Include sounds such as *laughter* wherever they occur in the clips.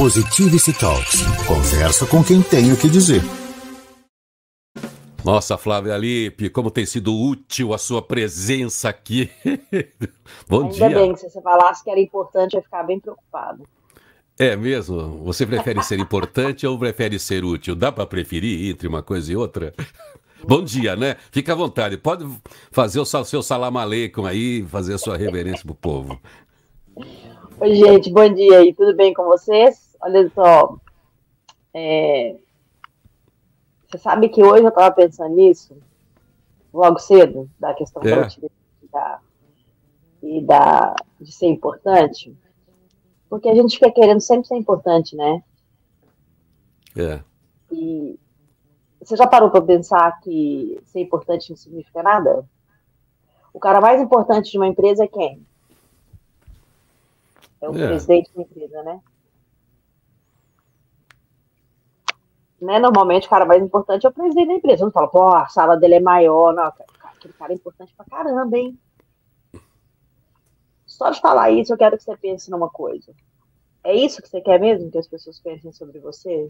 Positivity Talks. Conversa com quem tem o que dizer. Nossa, Flávia Lipe, como tem sido útil a sua presença aqui. *laughs* Bom Ainda dia. Ainda bem que se você falasse que era importante, eu ia ficar bem preocupado. É mesmo? Você prefere ser importante ou prefere ser útil? Dá para preferir entre uma coisa e outra? *laughs* Bom dia, né? Fica à vontade. Pode fazer o seu salam aleikum aí, fazer a sua reverência pro povo. Oi, gente, bom dia aí. Tudo bem com vocês? Olha só. É... Você sabe que hoje eu estava pensando nisso, logo cedo, da questão É. da e da, de ser importante. Porque a gente fica querendo sempre ser importante, né? É. E você já parou para pensar que ser importante não significa nada? O cara mais importante de uma empresa é quem? É o É. presidente da empresa, né? Né? Normalmente o cara mais importante é o presidente da empresa. Não fala, pô, a sala dele é maior. Não, aquele cara é importante pra caramba, hein? Só de falar isso, eu quero que você pense numa coisa. É isso que você quer mesmo que as pessoas pensem sobre você?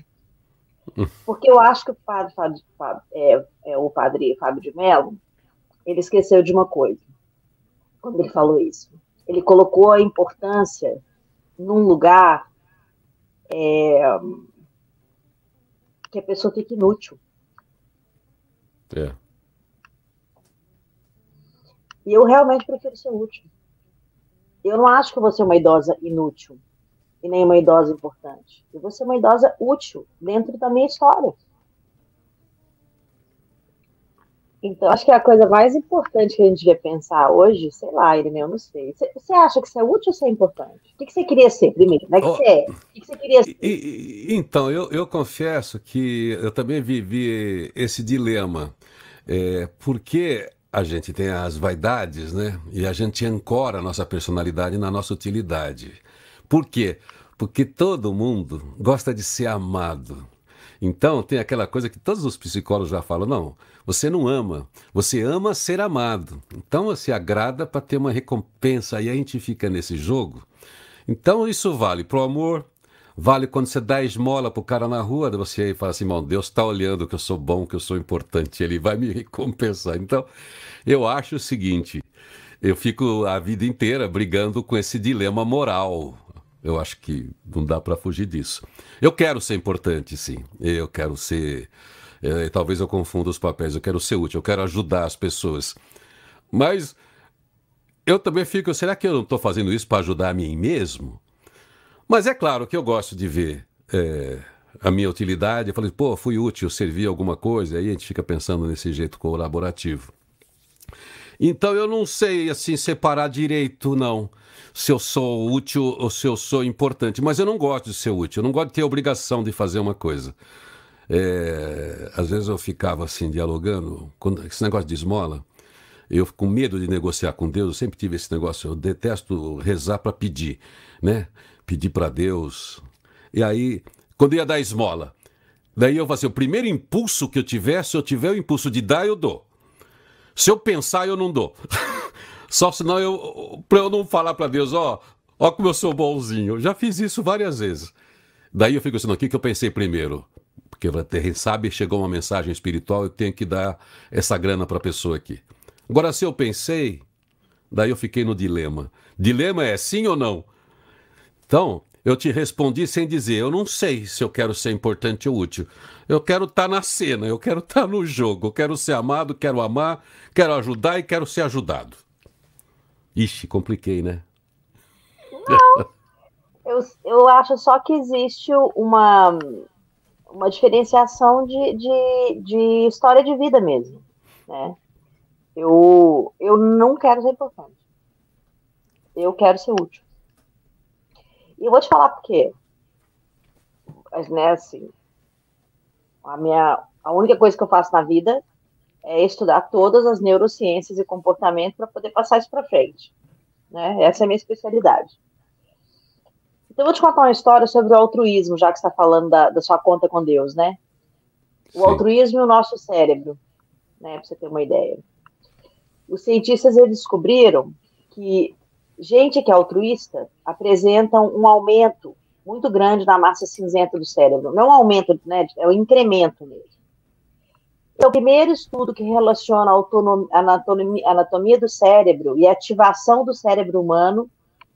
Porque eu acho que o padre, Fábio- Fábio- é, é, o padre Fábio de Mello, ele esqueceu de uma coisa quando ele falou isso. Ele colocou a importância num lugar é, que a pessoa fica inútil. É. E eu realmente prefiro ser útil. Eu não acho que você é uma idosa inútil e nem uma idosa importante. Eu vou ser uma idosa útil dentro da minha história. Então, acho que a coisa mais importante que a gente devia pensar hoje, sei lá, Irineu, eu não sei. Você- acha que isso é útil ou isso é importante? O que você queria ser primeiro? Como é que você é? O que que você queria ser? E- e- então, eu, eu confesso que eu também vivi esse dilema. É, porque a gente tem as vaidades, né? E a gente ancora a nossa personalidade na nossa utilidade. Por quê? Porque todo mundo gosta de ser amado. Então, tem aquela coisa que todos os psicólogos já falam: não, você não ama, você ama ser amado. Então, você agrada para ter uma recompensa. Aí a gente fica nesse jogo. Então, isso vale pro amor, vale quando você dá esmola pro cara na rua, você fala assim: irmão, Deus está olhando que eu sou bom, que eu sou importante, ele vai me *laughs* recompensar. Então, eu acho o seguinte: eu fico a vida inteira brigando com esse dilema moral. Eu acho que não dá para fugir disso. Eu quero ser importante, sim. Eu quero ser. Eh, talvez eu confunda os papéis. Eu quero ser útil, eu quero ajudar as pessoas. Mas eu também fico, será que eu não estou fazendo isso para ajudar a mim mesmo? Mas é claro que eu gosto de ver é, a minha utilidade. Eu falei, pô, fui útil, servi alguma coisa. Aí a gente fica pensando nesse jeito colaborativo. Então eu não sei assim separar direito, não. Se eu sou útil ou se eu sou importante. Mas eu não gosto de ser útil. Eu não gosto de ter obrigação de fazer uma coisa. É, às vezes eu ficava assim dialogando, quando, esse negócio de esmola. Eu com medo de negociar com Deus, eu sempre tive esse negócio. Eu detesto rezar para pedir, né? Pedir para Deus. E aí, quando ia dar esmola, daí eu fazia o primeiro impulso que eu tiver, se eu tiver o impulso de dar, eu dou. Se eu pensar, eu não dou. *laughs* Só senão eu, para eu não falar para Deus, ó, ó como eu sou bonzinho. Eu já fiz isso várias vezes. Daí eu fico assim, o que, que eu pensei primeiro? Porque quem sabe chegou uma mensagem espiritual, eu tenho que dar essa grana para a pessoa aqui. Agora, se eu pensei, daí eu fiquei no dilema. Dilema é sim ou não? Então, eu te respondi sem dizer, eu não sei se eu quero ser importante ou útil. Eu quero estar na cena, eu quero estar no jogo, eu quero ser amado, quero amar, quero ajudar e quero ser ajudado. Ixi, compliquei, né? Eu, eu acho só que existe uma, uma diferenciação de, de, de história de vida mesmo, né? Eu, eu não quero ser importante. Eu quero ser útil. E eu vou te falar por quê. Mas, né, assim, a minha, a única coisa que eu faço na vida é estudar todas as neurociências e comportamento para poder passar isso para frente. Né? Essa é a minha especialidade. Eu vou te contar uma história sobre o altruísmo, já que você está falando da, da, sua conta com Deus, né? O Sim. altruísmo e o nosso cérebro, né? Para você ter uma ideia. Os cientistas descobriram que gente que é altruísta apresentam um aumento muito grande na massa cinzenta do cérebro. Não é um aumento, né, é um incremento mesmo. É o primeiro estudo que relaciona a anatomia, anatomia do cérebro e a ativação do cérebro humano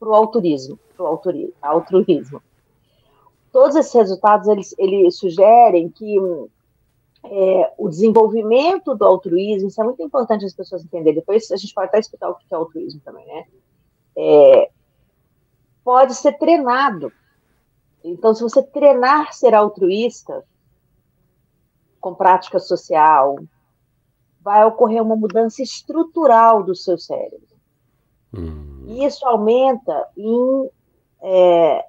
para o altruísmo, altruísmo. Todos esses resultados eles, eles sugerem que é, o desenvolvimento do altruísmo, isso é muito importante as pessoas entenderem. Depois a gente pode até explicar o que é altruísmo também, né? É, pode ser treinado. Então, se você treinar ser altruísta, com prática social, vai ocorrer uma mudança estrutural do seu cérebro. Hum. E isso aumenta em é,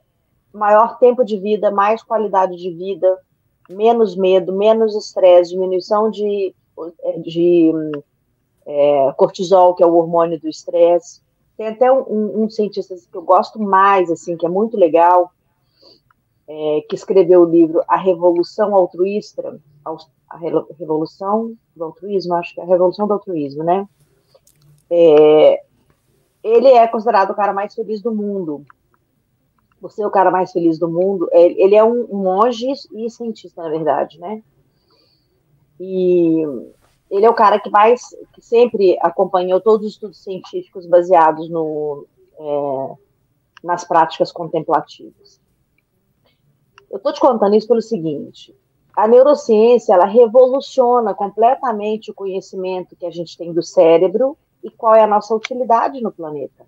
maior tempo de vida, mais qualidade de vida, menos medo, menos estresse, diminuição de, de é, cortisol, que é o hormônio do estresse. Tem até um, um, cientista que eu gosto mais, assim, que é muito legal, é, que escreveu o livro A Revolução Altruísta, a Revolução do Altruísmo, acho que é a Revolução do Altruísmo, né? É, ele é considerado o cara mais feliz do mundo. Você é o cara mais feliz do mundo. É, ele é um monge e cientista, na verdade, né? E ele é o cara que mais, que sempre acompanhou todos os estudos científicos baseados no, é, nas práticas contemplativas. Eu estou te contando isso pelo seguinte: a neurociência ela revoluciona completamente o conhecimento que a gente tem do cérebro e qual é a nossa utilidade no planeta.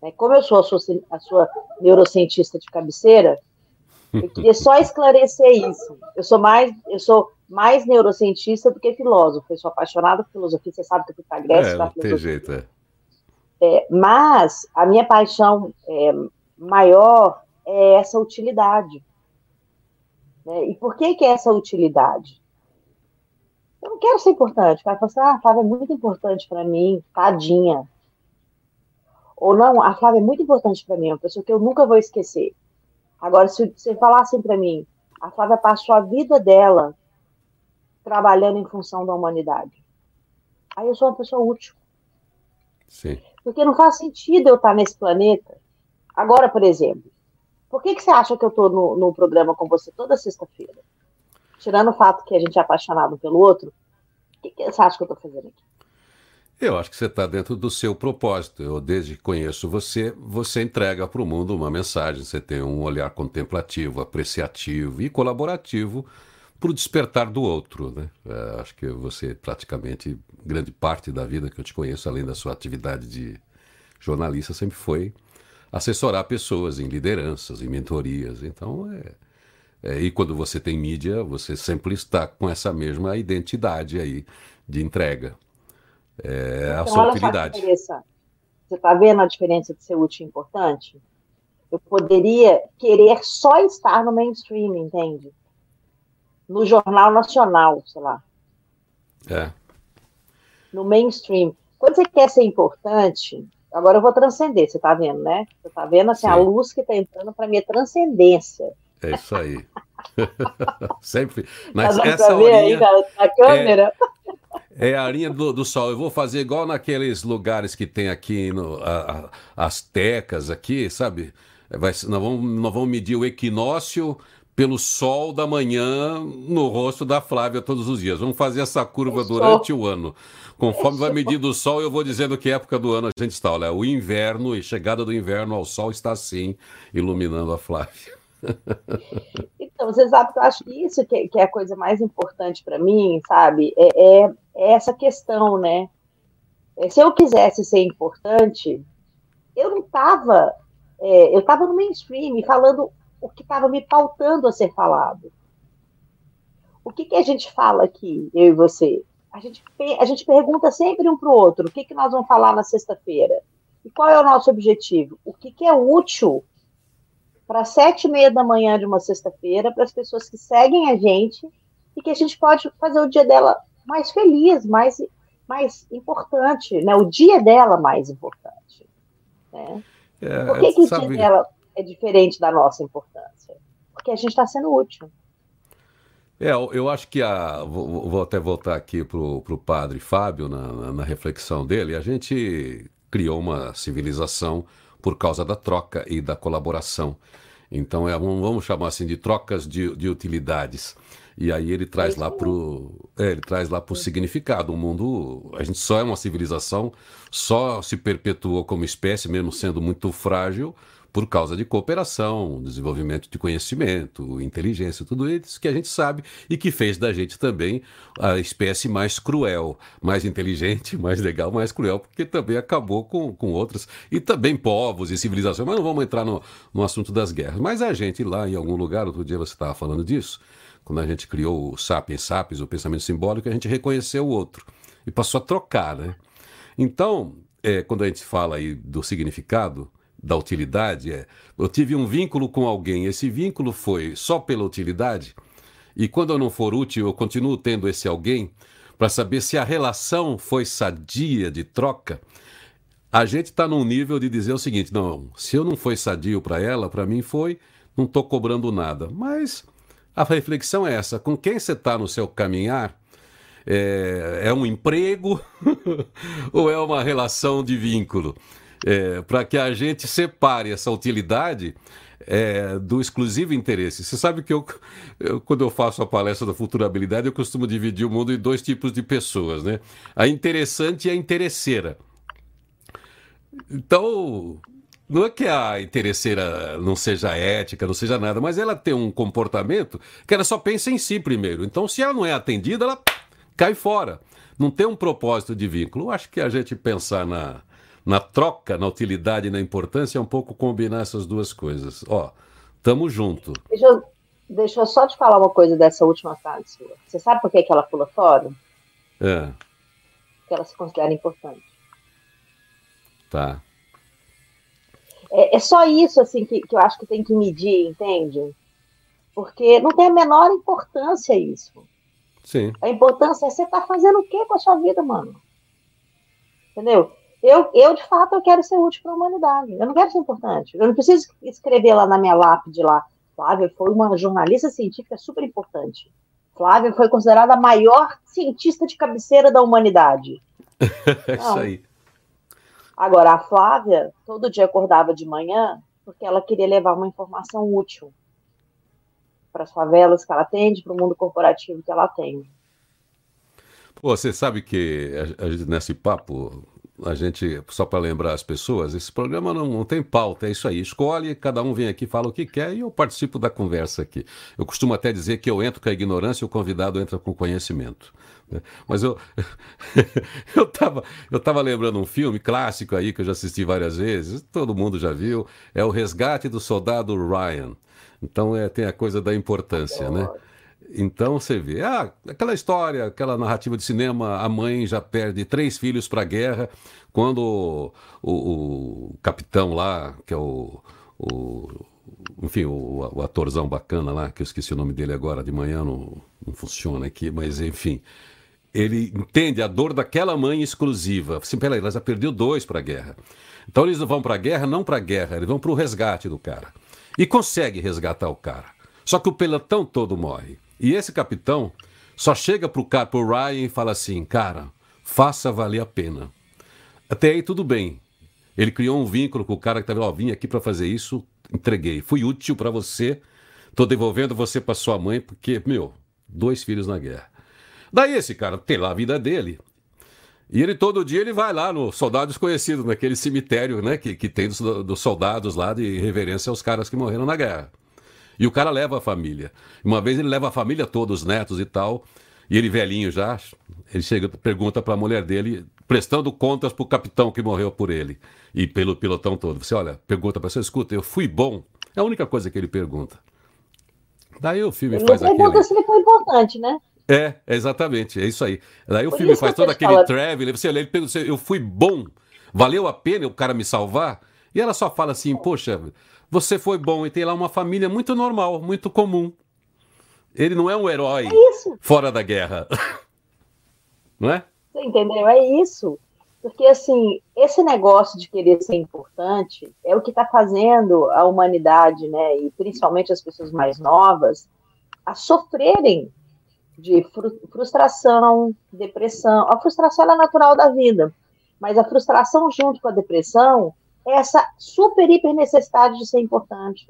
É, como eu sou a sua, a sua neurocientista de cabeceira, eu queria só esclarecer isso. Eu sou mais, eu sou mais neurocientista do que filósofo. Eu sou apaixonada por filosofia. Você sabe que eu fui para a Grécia. É, não tem jeito, é. é. Mas a minha paixão é, maior é essa utilidade. Né? E por que, que é essa utilidade? Eu não quero ser importante. O cara fala assim, ah, a Flávia é muito importante para mim, tadinha. Ou não, a Flávia é muito importante para mim, é uma pessoa que eu nunca vou esquecer. Agora, se você falar assim para mim, a Flávia passou a vida dela trabalhando em função da humanidade. Aí eu sou uma pessoa útil. Sim. Porque não faz sentido eu estar nesse planeta. Agora, por exemplo, por que, que você acha que eu estou no, no programa com você toda sexta-feira? Tirando o fato que a gente é apaixonado pelo outro, o que, que você acha que eu estou fazendo aqui? Eu acho que você está dentro do seu propósito. Eu, desde que conheço você, você entrega para o mundo uma mensagem. Você tem um olhar contemplativo, apreciativo e colaborativo para o despertar do outro. Né? É, acho que você, praticamente, grande parte da vida que eu te conheço, além da sua atividade de jornalista, sempre foi assessorar pessoas em lideranças, em mentorias. Então, é, é, e quando você tem mídia, você sempre está com essa mesma identidade aí de entrega. É então, a sua utilidade. Você está vendo a diferença de ser útil e importante? Eu poderia querer só estar no mainstream, entende? No jornal nacional, sei lá. É. No mainstream. Quando você quer ser importante, Agora eu vou transcender, você está vendo, né? Você está vendo assim, a luz que está entrando para minha transcendência. É isso aí. *laughs* Sempre. Mas tá essa ver aí na, na câmera? É, é a linha do, do, sol. Eu vou fazer igual naqueles lugares que tem aqui, no, a, a, as tecas aqui, sabe? Vai, nós, vamos, nós vamos medir o equinócio pelo sol da manhã no rosto da Flávia todos os dias. Vamos fazer essa curva durante o ano. Conforme vai medindo o sol, eu vou dizendo que época do ano a gente está. Olha, o inverno e chegada do inverno ao sol está assim, iluminando a Flávia. Então, você sabe que eu acho que isso que, que é a coisa mais importante para mim, sabe? É, é, é, essa questão, né? É, se eu quisesse ser importante, eu não estava. É, eu estava no mainstream falando o que estava me pautando a ser falado. O que, que a gente fala aqui, eu e você? A gente, a gente pergunta sempre um para o outro: o que, que nós vamos falar na sexta-feira? E qual é o nosso objetivo? O que, que é útil para sete e meia da manhã de uma sexta-feira para as pessoas que seguem a gente e que a gente pode fazer o dia dela mais feliz, mais, mais importante, né? O dia dela mais importante. Né? É, Por que, que sabe... o dia dela é diferente da nossa importância? Porque a gente está sendo útil. É, eu acho que a. Vou, vou até voltar aqui para o padre Fábio na, na, na reflexão dele. A gente criou uma civilização por causa da troca e da colaboração. Então, é, vamos chamar assim de trocas de, de utilidades. E aí ele traz lá pro, é, ele traz lá pro significado. O mundo, a gente só é uma civilização, só se perpetuou como espécie, mesmo sendo muito frágil, por causa de cooperação, desenvolvimento de conhecimento, inteligência, tudo isso que a gente sabe e que fez da gente também a espécie mais cruel, mais inteligente, mais legal, mais cruel, porque também acabou com, com outras, e também povos e civilizações, mas não vamos entrar no, no assunto das guerras. Mas a gente lá em algum lugar, outro dia você estava falando disso, quando a gente criou o Sapiens Sapiens, o pensamento simbólico, a gente reconheceu o outro e passou a trocar, né? Então, é, quando a gente fala aí do significado, da utilidade, é, eu tive um vínculo com alguém, esse vínculo foi só pela utilidade, e quando eu não for útil, eu continuo tendo esse alguém, para saber se a relação foi sadia de troca, a gente está num nível de dizer o seguinte: não, se eu não foi sadio para ela, para mim foi, não estou cobrando nada. Mas a reflexão é essa: com quem você está no seu caminhar? É, é um emprego *laughs* ou é uma relação de vínculo? É, Para que a gente separe essa utilidade é, do exclusivo interesse. Você sabe que eu, eu, quando eu faço a palestra da futurabilidade, eu costumo dividir o mundo em dois tipos de pessoas, né? A interessante e a interesseira. Então, não é que a interesseira não seja ética, não seja nada, mas ela tem um comportamento que ela só pensa em si primeiro. Então, se ela não é atendida, ela cai fora. Não tem um propósito de vínculo. Eu acho que a gente pensar na, na troca, na utilidade e na importância é um pouco combinar essas duas coisas. Ó, tamo junto. Deixa eu, deixa eu só te falar uma coisa dessa última frase sua. Você sabe por que, que ela pula fora? É. Porque ela se considera importante. Tá. É, é só isso assim que, que eu acho que tem que medir, entende? Porque não tem a menor importância isso. Sim. A importância é você tá fazendo o que com a sua vida, mano? Entendeu? Eu, eu, de fato, eu quero ser útil para a humanidade. Eu não quero ser importante. Eu não preciso escrever lá na minha lápide lá. Flávia foi uma jornalista científica super importante. Flávia foi considerada a maior cientista de cabeceira da humanidade. é *laughs* isso aí. Agora, a Flávia todo dia acordava de manhã porque ela queria levar uma informação útil para as favelas que ela atende, para o mundo corporativo que ela atende. Pô, você sabe que a, a, nesse papo, a gente, só para lembrar as pessoas, esse programa não, não, tem pauta, é isso aí. Escolhe, cada um vem aqui, fala o que quer e eu participo da conversa aqui. Eu costumo até dizer que eu entro com a ignorância e o convidado entra com o conhecimento. Né? Mas eu *laughs* eu estava eu tava lembrando um filme clássico aí que eu já assisti várias vezes, todo mundo já viu, é O Resgate do Soldado Ryan. Então é, tem a coisa da importância, né? Então você vê, ah, aquela história, aquela narrativa de cinema, a mãe já perde três filhos para a guerra, quando o, o, o, capitão lá, que é o, o enfim, o, o, atorzão bacana lá, que eu esqueci o nome dele agora, de manhã não, não funciona aqui, mas enfim, ele entende a dor daquela mãe exclusiva. Assim, peraí, ela já perdeu dois para a guerra. Então eles vão para a guerra, não para a guerra, eles vão para o resgate do cara. E consegue resgatar o cara. Só que o pelotão todo morre. E esse capitão só chega pro, cara, pro Ryan e fala assim, cara, faça valer a pena. Até aí tudo bem. Ele criou um vínculo com o cara que estava, ó, vim aqui para fazer isso, entreguei. Fui útil para você, tô devolvendo você para sua mãe, porque, meu, dois filhos na guerra. Daí esse cara tem lá a vida dele. E ele todo dia ele vai lá no Soldado Desconhecido, naquele cemitério né, que, que tem dos, dos soldados lá de reverência aos caras que morreram na guerra. E o cara leva a família. Uma vez ele leva a família toda, os netos e tal. E ele velhinho já, ele chega, pergunta para a mulher dele, prestando contas para o capitão que morreu por ele e pelo pilotão todo. Você olha, pergunta para você, escuta, eu fui bom. É a única coisa que ele pergunta. Daí o filme ele faz aquele... pergunta se ele foi importante, né? É, exatamente, é isso aí. Daí o filme faz todo aquele fala... travel, você olha, ele pergunta, eu fui bom, valeu a pena o cara me salvar? E ela só fala assim, poxa, você foi bom e tem lá uma família muito normal, muito comum. Ele não é um herói é fora da guerra. *laughs* não é? Você entendeu? É isso. Porque, assim, esse negócio de querer ser importante é o que está fazendo a humanidade, né, e principalmente as pessoas mais novas, a sofrerem de frustração, depressão. A frustração é natural da vida, mas a frustração junto com a depressão essa super, hiper necessidade de ser importante.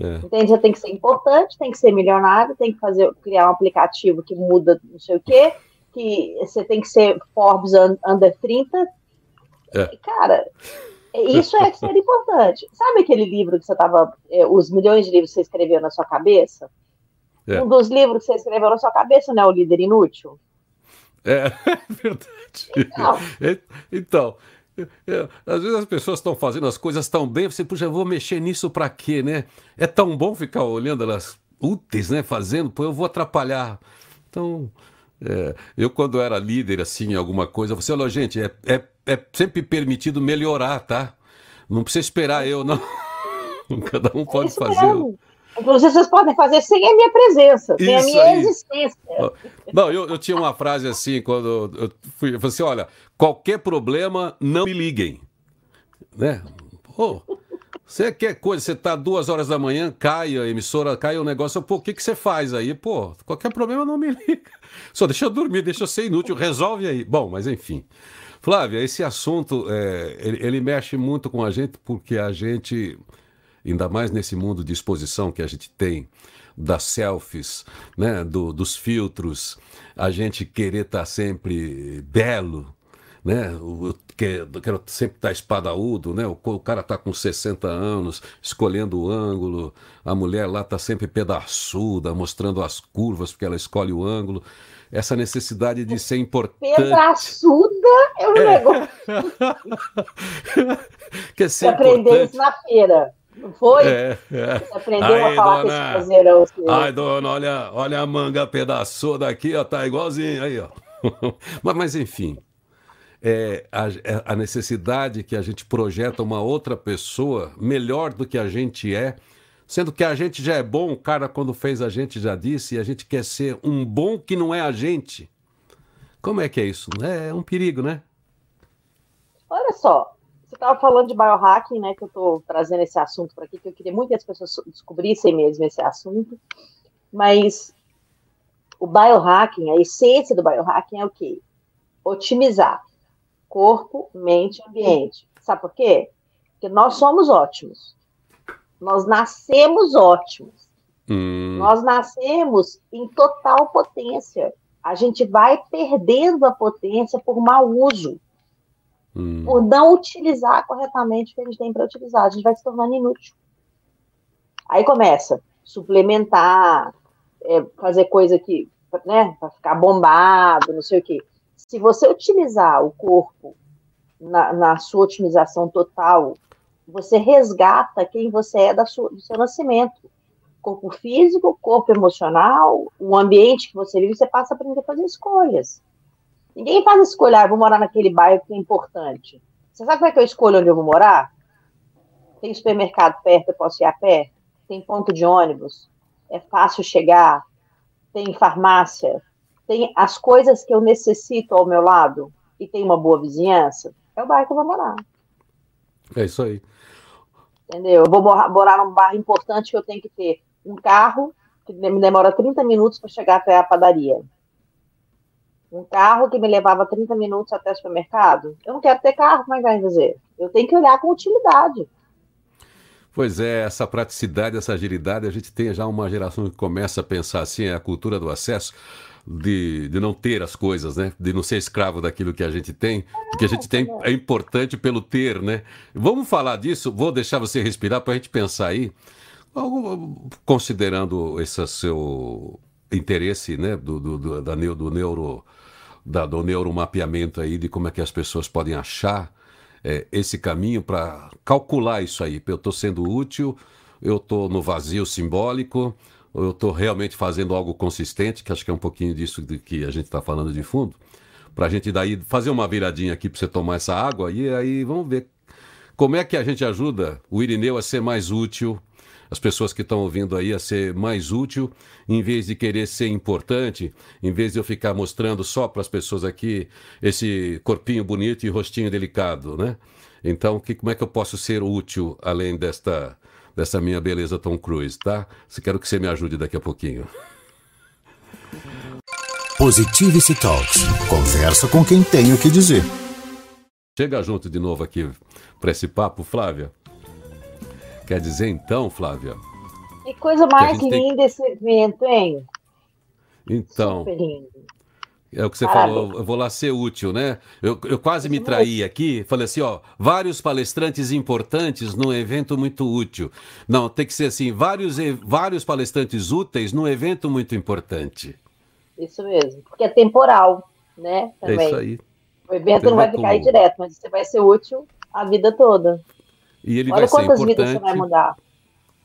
É. Entende? Você tem que ser importante, tem que ser milionário, tem que fazer, criar um aplicativo que muda não sei o quê, que você tem que ser Forbes under 30. É. Cara, isso é ser importante. Sabe aquele livro que você estava. É, os milhões de livros que você escreveu na sua cabeça? É. Um dos livros que você escreveu na sua cabeça não é o líder inútil? É, *laughs* é verdade. Então, é, então é, às vezes as pessoas estão fazendo as coisas tão bem, você, puxa, eu vou mexer nisso para quê, né? É tão bom ficar olhando elas úteis, né? Fazendo, pô, eu vou atrapalhar. Então, é, eu quando era líder, assim, em alguma coisa, você falou, gente, é, é, é sempre permitido melhorar, tá? Não precisa esperar eu, não. *laughs* Cada um pode fazer. Mesmo. Inclusive, vocês podem fazer sem a minha presença, sem Isso a minha aí. existência. Não, eu, eu tinha uma frase assim, quando eu fui, eu falei assim: olha, qualquer problema, não me liguem. Né? Pô, você quer coisa, você tá duas horas da manhã, cai a emissora, cai o negócio, pô, o que, que você faz aí? Pô, qualquer problema, não me *laughs* liga. Só deixa eu dormir, deixa eu ser inútil, resolve aí. Bom, mas enfim. Flávia, esse assunto, é, ele, ele mexe muito com a gente porque a gente ainda mais nesse mundo de exposição que a gente tem, das selfies, né, do, dos filtros, a gente querer estar tá sempre belo, né? O, que, quero sempre estar tá espadaúdo, né? O, o cara está com 60 anos, escolhendo o ângulo, a mulher lá está sempre pedaçuda, mostrando as curvas, porque ela escolhe o ângulo. Essa necessidade de ser importante. Pedaçuda é um é. negócio. *laughs* Quer ser aprender isso na feira. Não foi? É, é. Você aprendeu Aí, a falar dona, com esse caseirão. Ai, dona, olha, olha a manga pedaçuda aqui, ó, tá igualzinho aí, ó. *laughs* mas, mas, enfim, é, a, é a necessidade que a gente projeta uma outra pessoa melhor do que a gente é, sendo que a gente já é bom, o cara quando fez a gente já disse, e a gente quer ser um bom que não é a gente. Como é que é isso? É, é um perigo, né? Olha só, estava falando de biohacking, né? Que eu estou trazendo esse assunto para aqui, que eu queria muito que as pessoas descobrissem mesmo esse assunto. Mas o biohacking, a essência do biohacking é o quê? Otimizar corpo, mente e ambiente. Sabe por quê? Porque nós somos ótimos. Nós nascemos ótimos. Hum. Nós nascemos em total potência. A gente vai perdendo a potência por mau uso hum. por não utilizar corretamente o que a gente tem para utilizar. A gente vai se tornando inútil. Aí começa suplementar, é, fazer coisa que, né, para ficar bombado, não sei o quê. Se você utilizar o corpo na, na sua otimização total, você resgata quem você é da sua, do seu nascimento. Corpo físico, corpo emocional, o ambiente que você vive, você passa a aprender a fazer escolhas. Ninguém faz escolha, ah, vou morar naquele bairro que é importante. Você sabe como é que eu escolho onde eu vou morar? Tem supermercado perto, eu posso ir a pé? Tem ponto de ônibus? É fácil chegar? Tem farmácia? Tem as coisas que eu necessito ao meu lado? E tem uma boa vizinhança? É o bairro que eu vou morar. É isso aí. Entendeu? Eu vou morar num bairro importante que eu tenho que ter um carro, que me demora 30 minutos para chegar até a padaria um carro que me levava 30 minutos até o supermercado. Eu não quero ter carro, como é que vai fazer? Eu tenho que olhar com utilidade. Pois é, essa praticidade, essa agilidade, a gente tem já uma geração que começa a pensar assim, é a cultura do acesso, de, de não ter as coisas, né? De não ser escravo daquilo que a gente tem, porque a gente tem é importante pelo ter, né? Vamos falar disso, vou deixar você respirar para a gente pensar aí, considerando esse seu interesse, né, do, do, do, da, do neuro da, do neuromapeamento aí de como é que as pessoas podem achar é, esse caminho para calcular isso aí. Eu estou sendo útil, eu estou no vazio simbólico, eu estou realmente fazendo algo consistente, que acho que é um pouquinho disso de que a gente está falando de fundo, para a gente daí fazer uma viradinha aqui para você tomar essa água e aí vamos ver como é que a gente ajuda o Irineu a ser mais útil as pessoas que estão ouvindo aí a ser mais útil, em vez de querer ser importante, em vez de eu ficar mostrando só para as pessoas aqui esse corpinho bonito e rostinho delicado, né? Então, que, como é que eu posso ser útil além desta, dessa minha beleza Tom Cruise, tá? Se quero que você me ajude daqui a pouquinho. Positivity Talks. Conversa com quem tem o que dizer. chega junto de novo aqui para esse papo, Flávia. Quer dizer então, Flávia? Que coisa mais que linda tem... esse evento, hein? Então. Super lindo. É o que você Parabéns. falou, eu vou lá ser útil, né? Eu, eu quase me traí aqui, falei assim, ó, vários palestrantes importantes num evento muito útil. Não, tem que ser assim, vários, vários palestrantes úteis num evento muito importante. Isso mesmo, porque é temporal, né? Também. É isso aí. O evento não vai ficar aí direto, mas você vai ser útil a vida toda. E ele Olha vai quantas ser importante... vidas você vai mudar.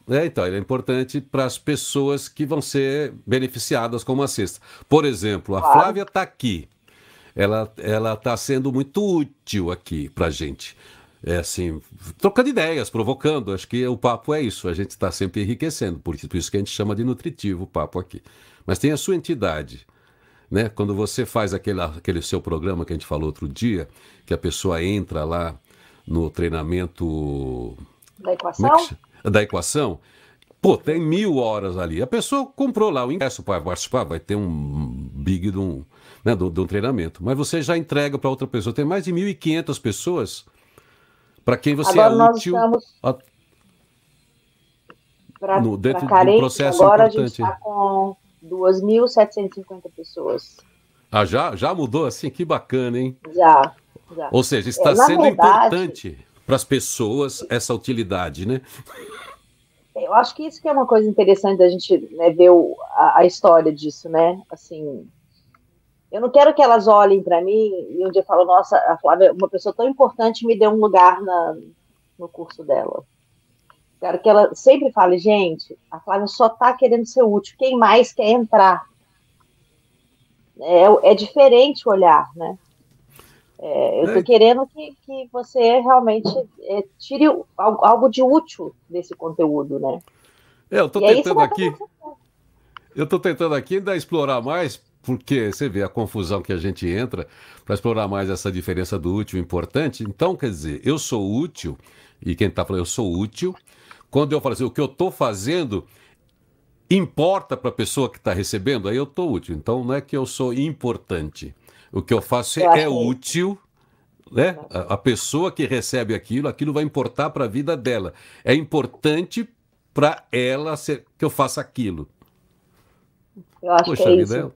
É, então, ele é importante para as pessoas que vão ser beneficiadas com uma cesta. Por exemplo, a claro. Flávia está aqui. Ela está sendo muito útil aqui para a gente. É assim, trocando ideias, provocando. Acho que o papo é isso. A gente está sempre enriquecendo. Por isso que a gente chama de nutritivo o papo aqui. Mas tem a sua entidade. Né? Quando você faz aquele, aquele seu programa que a gente falou outro dia, que a pessoa entra lá no treinamento. Da equação? É da equação. Pô, tem mil horas ali. A pessoa comprou lá o ingresso para participar, vai ter um big de um, né, de, um treinamento. Mas você já entrega para outra pessoa. Tem mais de 1.500 pessoas para quem você agora é útil. Estamos... A... Pra, no, dentro carente, do processo agora importante. a gente está com 2.750 pessoas. Ah, já, já mudou assim? Que bacana, hein? Já. Ou seja, está é, sendo verdade, importante para as pessoas essa utilidade, né? Eu acho que isso que é uma coisa interessante da gente né, ver o, a, a, história disso, né? Assim, eu não quero que elas olhem para mim e um dia falam, nossa, a Flávia, uma pessoa tão importante me deu um lugar na, no curso dela. Quero que ela sempre fale, gente, a Flávia só está querendo ser útil, quem mais quer entrar? É, é diferente o olhar, né? É, eu estou é. querendo que, que você realmente é, tire algo de útil desse conteúdo, né? É, eu estou tentando aqui. Eu estou tentando aqui ainda explorar mais, porque você vê a confusão que a gente entra para explorar mais essa diferença do útil e importante. Então, quer dizer, eu sou útil, e quem está falando, eu sou útil. Quando eu falo assim, o que eu estou fazendo importa para a pessoa que está recebendo, aí eu estou útil. Então, não é que eu sou importante. O que eu faço eu é útil, né? A, a, pessoa que recebe aquilo, aquilo vai importar para a vida dela. É importante para ela ser, que eu faça aquilo. Eu acho Poxa que é isso.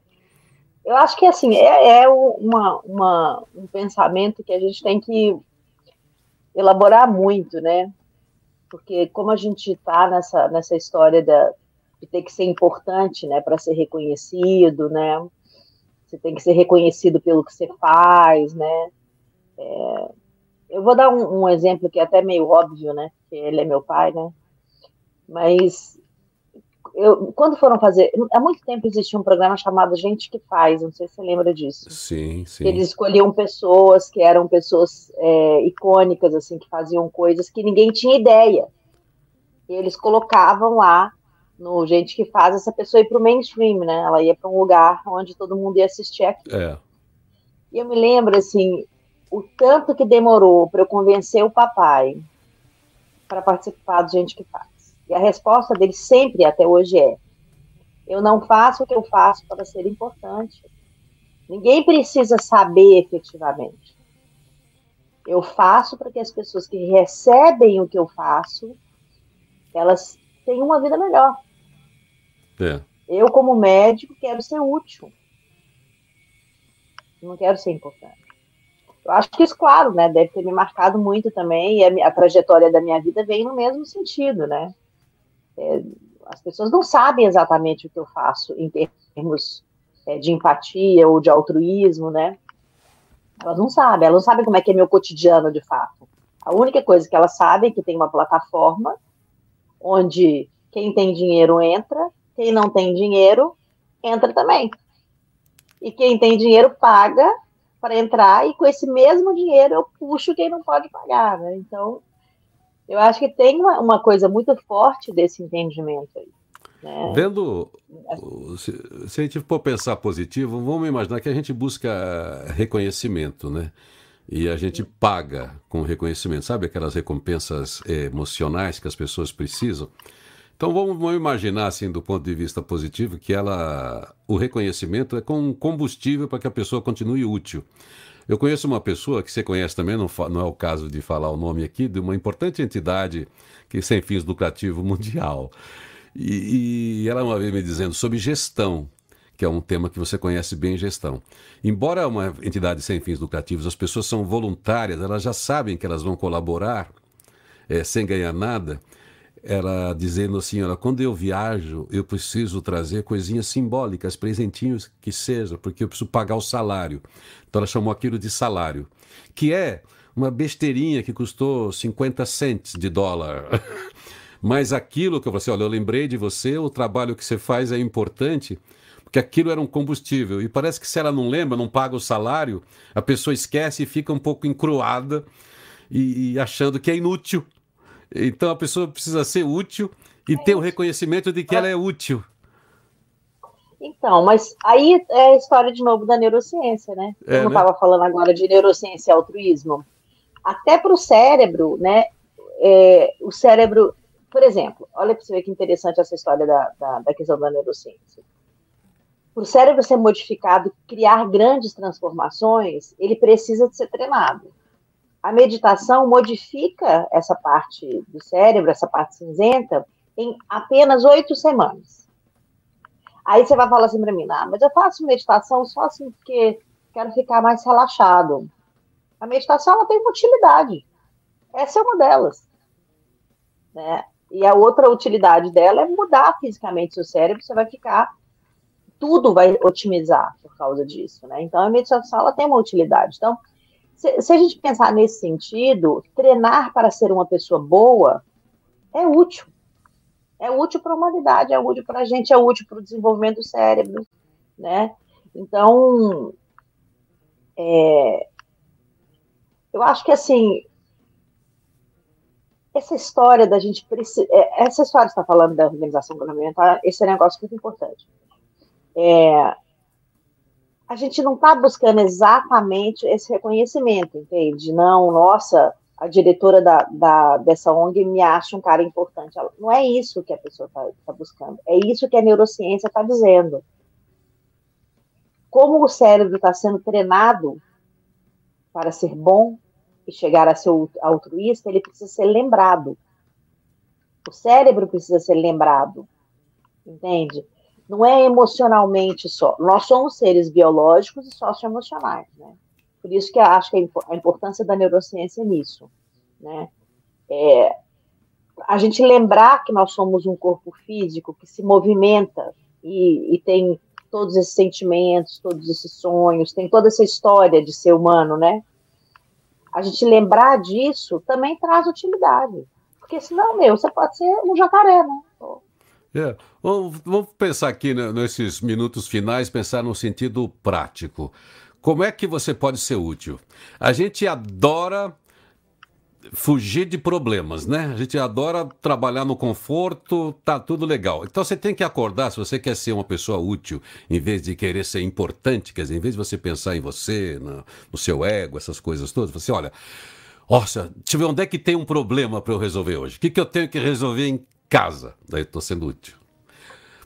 Eu acho que assim é, é uma, uma, um pensamento que a gente tem que elaborar muito, né? Porque como a gente está nessa, nessa história da, de ter que ser importante, né, para ser reconhecido, né? Você tem que ser reconhecido pelo que você faz, né? É, eu vou dar um, um, exemplo que é até meio óbvio, né? Porque ele é meu pai, né? Mas eu, quando foram fazer, há muito tempo existia um programa chamado Gente que Faz, não sei se você lembra disso. Sim, sim. Eles escolhiam pessoas que eram pessoas é, icônicas, assim, que faziam coisas que ninguém tinha ideia. E eles colocavam lá no gente que faz essa pessoa ir para o mainstream, né? Ela ia para um lugar onde todo mundo ia assistir aquilo. É. E eu me lembro assim, o tanto que demorou para eu convencer o papai para participar do gente que faz. E a resposta dele sempre até hoje é: eu não faço o que eu faço para ser importante. Ninguém precisa saber efetivamente. Eu faço para que as pessoas que recebem o que eu faço, elas tenham uma vida melhor. É. Eu, como médico, quero ser útil. Não quero ser importante. Eu acho que isso, claro, né, deve ter me marcado muito também, e a, a trajetória da minha vida vem no mesmo sentido, né? É, as pessoas não sabem exatamente o que eu faço em termos é, de empatia ou de altruísmo, né? Elas não sabem, elas não sabem como é que é meu cotidiano de fato. A única coisa que elas sabem é que tem uma plataforma onde quem tem dinheiro entra quem não tem dinheiro entra também. E quem tem dinheiro paga para entrar, e com esse mesmo dinheiro eu puxo quem não pode pagar. Né? Então, eu acho que tem uma, uma coisa muito forte desse entendimento aí. Né? Vendo, se, se a gente for pensar positivo, vamos imaginar que a gente busca reconhecimento, né? E a gente paga com reconhecimento. Sabe aquelas recompensas emocionais que as pessoas precisam? Então vamos, vamos, imaginar assim do ponto de vista positivo que ela o reconhecimento é como um combustível para que a pessoa continue útil. Eu conheço uma pessoa que você conhece também, não, não é o caso de falar o nome aqui, de uma importante entidade que sem fins lucrativos mundial. E, e ela uma vez me dizendo sobre gestão, que é um tema que você conhece bem, gestão. Embora uma entidade sem fins lucrativos, as pessoas são voluntárias, elas já sabem que elas vão colaborar é, sem ganhar nada. Ela dizendo assim, olha, quando eu viajo, eu preciso trazer coisinhas simbólicas, presentinhos que seja, porque eu preciso pagar o salário. Então ela chamou aquilo de salário, que é uma besteirinha que custou 50 cents de dólar. *laughs* Mas aquilo que eu falei assim, olha, eu lembrei de você, o trabalho que você faz é importante, porque aquilo era um combustível. E parece que se ela não lembra, não paga o salário, a pessoa esquece e fica um pouco encruada e, e achando que é inútil. Então a pessoa precisa ser útil e é ter o reconhecimento de que ela é útil. Então, mas aí é a história de novo da neurociência, né? É, eu não estava né? falando agora de neurociência e altruísmo. Até para o cérebro, né? É, o cérebro por exemplo, olha para você ver que interessante essa história da, da, da questão da neurociência. Para o cérebro ser modificado, criar grandes transformações, ele precisa de ser treinado. A meditação modifica essa parte do cérebro, essa parte cinzenta, em apenas oito semanas. Aí você vai falar assim para mim, ah, mas eu faço meditação só assim porque quero ficar mais relaxado. A meditação ela tem uma utilidade. Essa é uma delas. Né? E a outra utilidade dela é mudar fisicamente seu cérebro, você vai ficar. Tudo vai otimizar por causa disso, né? Então a meditação ela tem uma utilidade. Então, se, se a gente pensar nesse sentido, treinar para ser uma pessoa boa é útil. É útil para a humanidade, é útil para a gente, é útil para o desenvolvimento do cérebro, né? Então, é, eu acho que assim, essa história da gente precisar. É, essa história está falando da organização governamental, esse é negócio muito importante. É, a gente não está buscando exatamente esse reconhecimento, entende? Não, nossa, a diretora da, da, dessa ONG me acha um cara importante. Não é isso que a pessoa está tá buscando. É isso que a neurociência está dizendo. Como o cérebro está sendo treinado para ser bom, e chegar a ser altruísta, ele precisa ser lembrado. O cérebro precisa ser lembrado, entende? Não é emocionalmente só. Nós somos seres biológicos e socioemocionais, né? Por isso que acho que a importância da neurociência é nisso, né? É, a gente lembrar que nós somos um corpo físico que se movimenta e, e tem todos esses sentimentos, todos esses sonhos, tem toda essa história de ser humano, né? a gente lembrar disso também traz utilidade. Porque senão, meu, você pode ser um jacaré, né? É. Vamos, vamos pensar aqui né, nesses minutos finais, pensar no sentido prático. Como é que você pode ser útil? A gente adora fugir de problemas, né? A gente adora trabalhar no conforto, tá tudo legal. Então você tem que acordar, se você quer ser uma pessoa útil, em vez de querer ser importante, quer dizer, em vez de você pensar em você, no, no seu ego, essas coisas todas, você olha, nossa, deixa eu ver onde é que tem um problema para eu resolver hoje. O que, que eu tenho que resolver em casa? Daí estou sendo útil.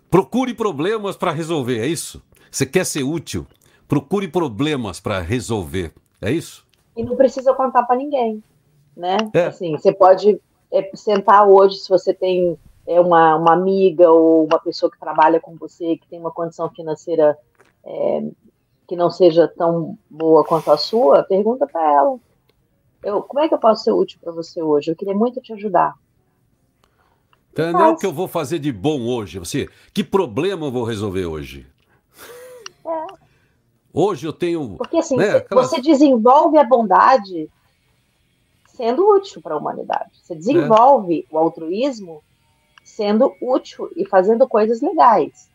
Procure problemas para resolver, é isso? Você quer ser útil? Procure problemas para resolver, é isso? E não precisa contar para ninguém né? É. Assim, você pode é, sentar hoje, se você tem é, uma, uma amiga ou uma pessoa que trabalha com você, que tem uma condição financeira é, que não seja tão boa quanto a sua, pergunta para ela. Eu, como é que eu posso ser útil para você hoje? Eu queria muito te ajudar. Então, é o que eu vou fazer de bom hoje. Você, que problema eu vou resolver hoje? É. Hoje eu tenho. Porque assim, né, aquelas... você desenvolve a bondade sendo útil para a humanidade. Você desenvolve é. o altruísmo sendo útil e fazendo coisas legais.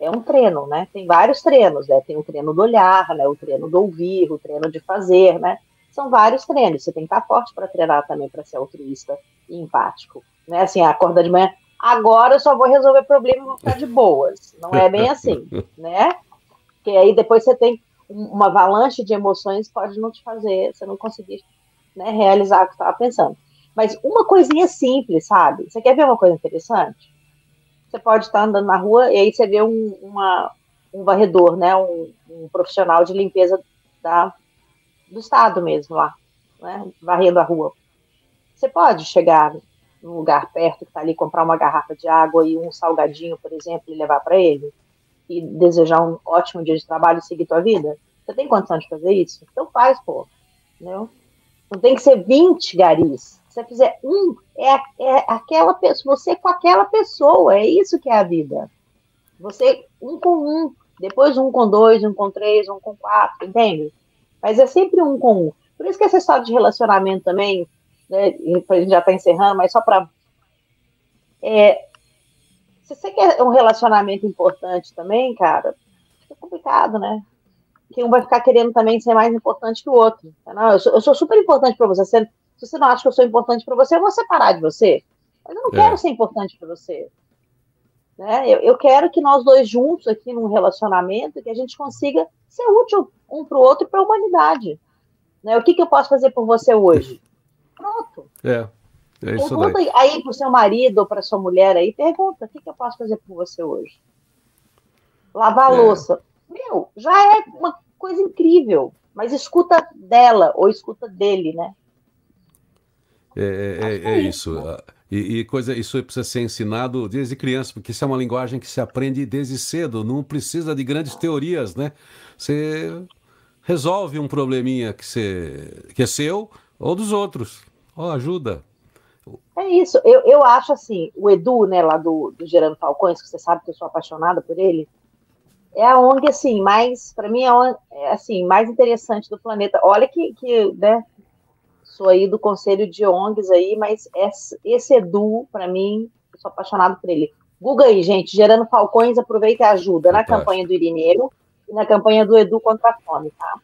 É um treino, né? Tem vários treinos, né? Tem o treino do olhar, né? O treino do ouvir, o treino de fazer, né? São vários treinos. Você tem que estar forte para treinar também para ser altruísta e empático, né? Assim, acorda de manhã, agora eu só vou resolver problema e vou ficar de boas. Não é bem assim, *laughs* né? Porque aí depois você tem uma avalanche de emoções pode não te fazer, você não conseguir né, realizar o que estava pensando. Mas uma coisinha simples, sabe? Você quer ver uma coisa interessante? Você pode estar andando na rua e aí você vê um, uma, um varredor, né? Um, um, profissional de limpeza da, do Estado mesmo lá, né, varrendo a rua. Você pode chegar num lugar perto que está ali, comprar uma garrafa de água e um salgadinho, por exemplo, e levar para ele? E desejar um ótimo dia de trabalho e seguir tua vida? Você tem condição de fazer isso? Então faz, pô. Entendeu? Não tem que ser 20 garis. Se você fizer um, é, é aquela pessoa, você com aquela pessoa, é isso que é a vida. Você um com um, depois um com dois, um com três, um com quatro, entende? Mas é sempre um com um. Por isso que essa história de relacionamento também, né, a gente já está encerrando, mas só para. É, se você quer um relacionamento importante também, cara, fica complicado, né? Que um vai ficar querendo também ser mais importante que o outro. Não, eu, sou, eu sou super importante para você. Se, você não acha que eu sou importante para você, eu vou separar de você. Mas eu não é. quero ser importante para você. Né? Eu, eu, quero que nós dois juntos aqui num relacionamento, que a gente consiga ser útil um para o outro e para a humanidade. Né? O que, que eu posso fazer por você hoje? Pronto. É. É isso pergunta daí. aí para o seu marido ou para sua mulher aí, pergunta, o que, que eu posso fazer por você hoje? Lavar a é. louça. Meu, já é uma coisa incrível, mas escuta dela ou escuta dele, né? É, é, é, é isso. E, e, coisa, isso precisa ser ensinado desde criança, porque isso é uma linguagem que se aprende desde cedo, não precisa de grandes teorias, né? Você resolve um probleminha que, você, que é seu ou dos outros. Oh, ajuda. É isso, eu, eu acho assim, o Edu, né, lá do, do Gerando Falcões, que você sabe que eu sou apaixonada por ele, é a ONG, assim, mais, para mim, é, a, é, assim, mais interessante do planeta. Olha que, que né, sou aí do conselho de ONGs aí, mas esse Edu, para mim, eu sou apaixonado por ele. Google aí, gente, Gerando Falcões, aproveita e ajuda na campanha do Irineiro e na campanha do Edu contra a fome, tá?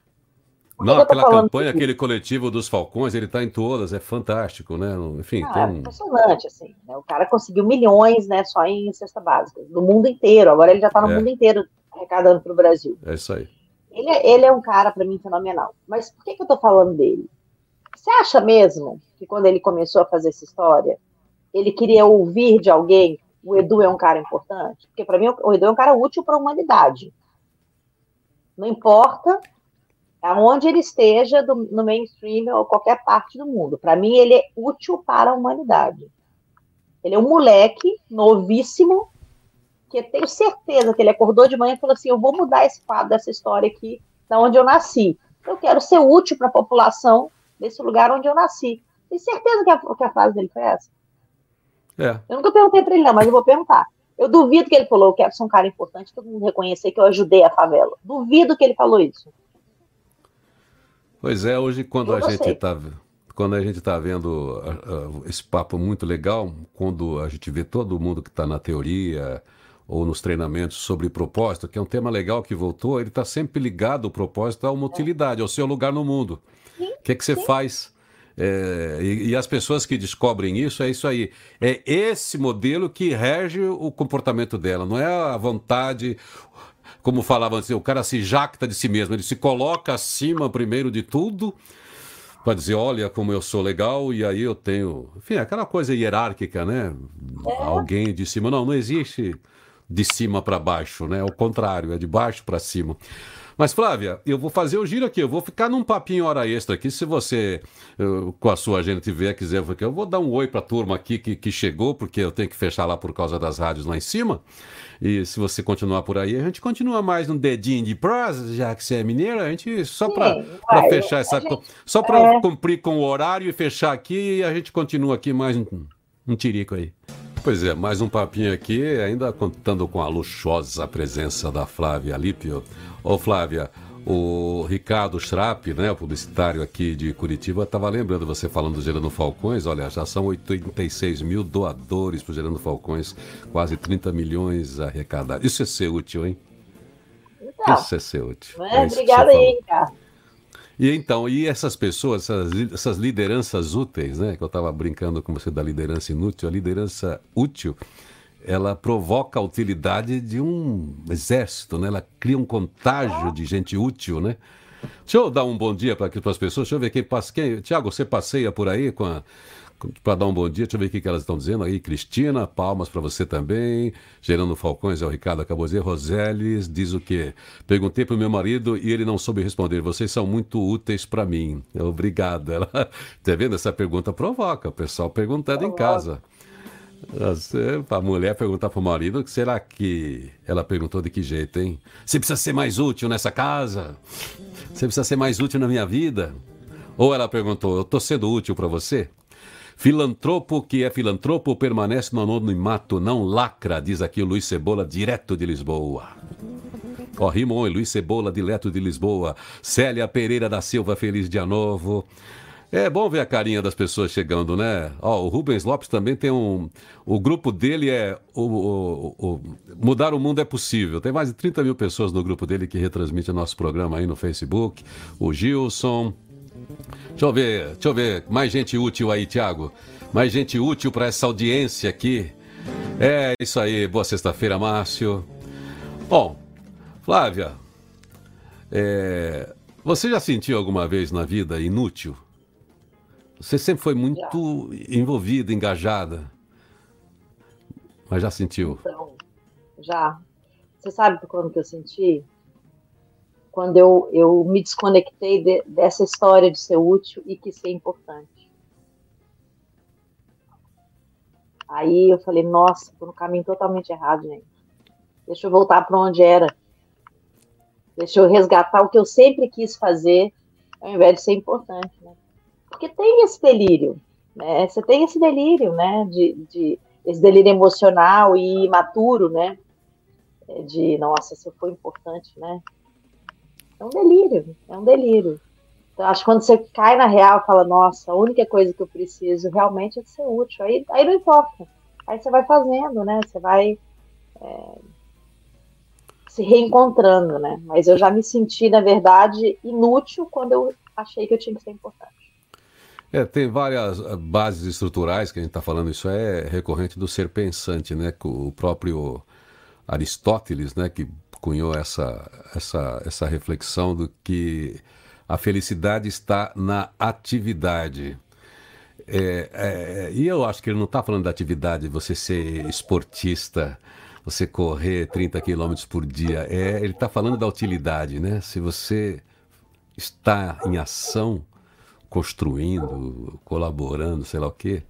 Não, aquela campanha, aquele coletivo dos Falcões, ele está em todas, é fantástico, né? Enfim, ah, é impressionante, assim. Né? O cara conseguiu milhões, né, só em cesta básica, do mundo inteiro. Agora ele já está no é. mundo inteiro arrecadando para o Brasil. É isso aí. Ele, é, ele é um cara, para mim, fenomenal. Mas por que, que eu estou falando dele? Você acha mesmo que quando ele começou a fazer essa história, ele queria ouvir de alguém o Edu é um cara importante? Porque para mim o Edu é um cara útil para a humanidade. Não importa aonde ele esteja do, no mainstream ou qualquer parte do mundo. Para mim ele é útil para a humanidade. Ele é um moleque novíssimo que eu tenho certeza que ele acordou de manhã e falou assim: eu vou mudar esse quadro dessa história aqui, da onde eu nasci. Eu quero ser útil para a população desse lugar onde eu nasci. Tem certeza que a, que a frase dele foi essa? É. Eu nunca perguntei para ele, não, mas eu vou perguntar. Eu duvido que ele falou, eu quero ser um cara importante, todo mundo reconhecer que eu ajudei a favela. Duvido que ele falou isso. Pois é, hoje quando a gente está quando a gente está vendo uh, uh, esse papo muito legal, quando a gente vê todo mundo que está na teoria ou nos treinamentos sobre propósito, que é um tema legal que voltou, ele está sempre ligado o propósito a uma utilidade, ao seu lugar no mundo. O que, é que você faz? É, e, e, as pessoas que descobrem isso, é isso aí. É esse modelo que rege o comportamento dela, não é a vontade. Como falavam assim, o cara se jacta de si mesmo, ele se coloca acima primeiro de tudo para dizer, olha como eu sou legal e aí eu tenho, enfim, aquela coisa hierárquica, né? É. Alguém de cima, não, não existe de cima para baixo, né? O contrário, é de baixo para cima. Mas, Flávia, eu vou fazer o giro aqui. Eu vou ficar num papinho hora extra aqui. Se você, eu, com a sua agenda, tiver, quiser, eu vou dar um oi para a turma aqui que, que chegou, porque eu tenho que fechar lá por causa das rádios lá em cima. E se você continuar por aí, a gente continua mais um dedinho de prosa, já que você é mineira, a gente só para fechar essa. Gente, só para é... cumprir com o horário e fechar aqui, a gente continua aqui mais um, um tirico aí. Pois é, mais um papinho aqui, ainda contando com a luxuosa presença da Flávia Lípio. Ô Flávia, o Ricardo Schrapp, né, o publicitário aqui de Curitiba, estava lembrando você falando do Gerando Falcões. Olha, já são 86 mil doadores para o Gerando Falcões, quase 30 milhões arrecadados. Isso é ser útil, hein? Então, isso é ser útil. É, é obrigada aí, Ricardo. E então, e essas pessoas, essas, essas lideranças úteis, né? Que eu estava brincando com você da liderança inútil, a liderança útil, ela provoca a utilidade de um exército, né? Ela cria um contágio de gente útil, né? Deixa eu dar um bom dia para as pessoas. Deixa eu ver quem passa. Quem... Tiago, você passeia por aí com a, para dar um bom dia. Deixa eu ver o que, elas estão dizendo aí. Cristina, palmas para você também. Gerando Falcões, é o Ricardo acabou de dizer. Roseles diz o quê? Perguntei para o meu marido e ele não soube responder. Vocês são muito úteis para mim. Obrigado. Ela, *laughs* tá vendo? Essa pergunta provoca o pessoal perguntando em casa. A mulher perguntar para o marido, será que ela perguntou de que jeito, hein? Você precisa ser mais útil nessa casa? Você precisa ser mais útil na minha vida? Ou ela perguntou, eu estou sendo útil para você? Filantropo que é filantropo permanece no anonimato, não lacra, diz aqui o Luiz Cebola, direto de Lisboa. Ó, oh, Rimon e Luiz Cebola, direto de Lisboa. Célia Pereira da Silva, feliz dia novo. É bom ver a carinha das pessoas chegando, né? Ó, o Rubens Lopes também tem um. O grupo dele é. O, o, o, Mudar o mundo é possível. Tem mais de 30 mil pessoas no grupo dele que retransmite o nosso programa aí no Facebook. O Gilson, Deixa eu ver, deixa eu ver. Mais gente útil aí, Tiago. Mais gente útil para essa audiência aqui. É isso aí. Boa sexta-feira, Márcio. Bom, Flávia, é, você já sentiu alguma vez na vida inútil? Você sempre foi muito já. envolvida, engajada. Mas já sentiu? Então, já. Você sabe quando que eu senti? Quando eu, eu me desconectei de, dessa história de ser útil e que ser importante. Aí eu falei, nossa, tô no caminho totalmente errado, gente. Deixa eu voltar para onde era. Deixa eu resgatar o que eu sempre quis fazer, ao invés de ser importante, né? Porque tem esse delírio, né? Você tem esse delírio, né? De, de esse delírio emocional e imaturo, né? De, nossa, se eu for importante, né? É um delírio, é um delírio. Então, acho que quando você cai na real, fala, nossa, a única coisa que eu preciso realmente é de ser útil. Aí, aí não importa. Aí você vai fazendo, né? Você vai é, se reencontrando, né? Mas eu já me senti, na verdade, inútil quando eu achei que eu tinha que ser importante. É, tem várias eh, bases estruturais que a gente está falando, isso é recorrente do ser pensante, né? O próprio Aristóteles, né, que cunhou essa, essa, essa reflexão do que a felicidade está na atividade. É, é, e eu acho que ele não está falando da atividade, você ser esportista, você correr 30 quilômetros por dia. É, ele está falando da utilidade, né? Se você está em ação, construindo, colaborando, sei lá o quê,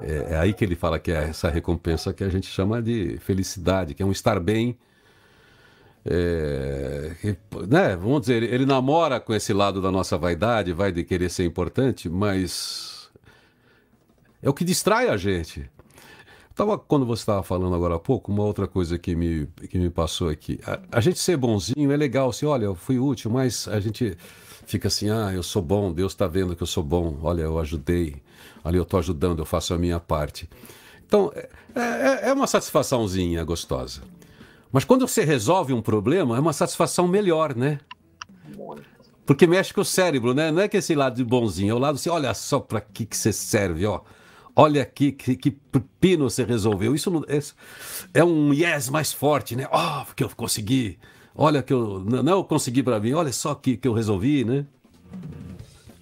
é, é aí que ele fala que é essa recompensa que a gente chama de felicidade, que é um estar bem é, né, vamos dizer, ele, namora com esse lado da nossa vaidade, vai de querer ser importante, mas é o que distrai a gente. Tava, quando você estava falando agora há pouco, uma outra coisa que me, que me passou aqui. A, a gente ser bonzinho é legal, assim, olha, eu fui útil, mas a gente fica assim, ah, eu sou bom, Deus está vendo que eu sou bom, olha, eu ajudei, olha, eu estou ajudando, eu faço a minha parte. Então, é, é, é uma satisfaçãozinha gostosa. Mas quando você resolve um problema, é uma satisfação melhor, né? Porque mexe com o cérebro, né? Não é que esse lado de bonzinho, é o lado assim, olha só para que, que você serve, ó. Olha aqui que, que pepino você resolveu. Isso não, é, é, um yes mais forte, né? Ó, oh, que eu consegui. Olha que eu não eu consegui para mim. Olha só que, que eu resolvi, né?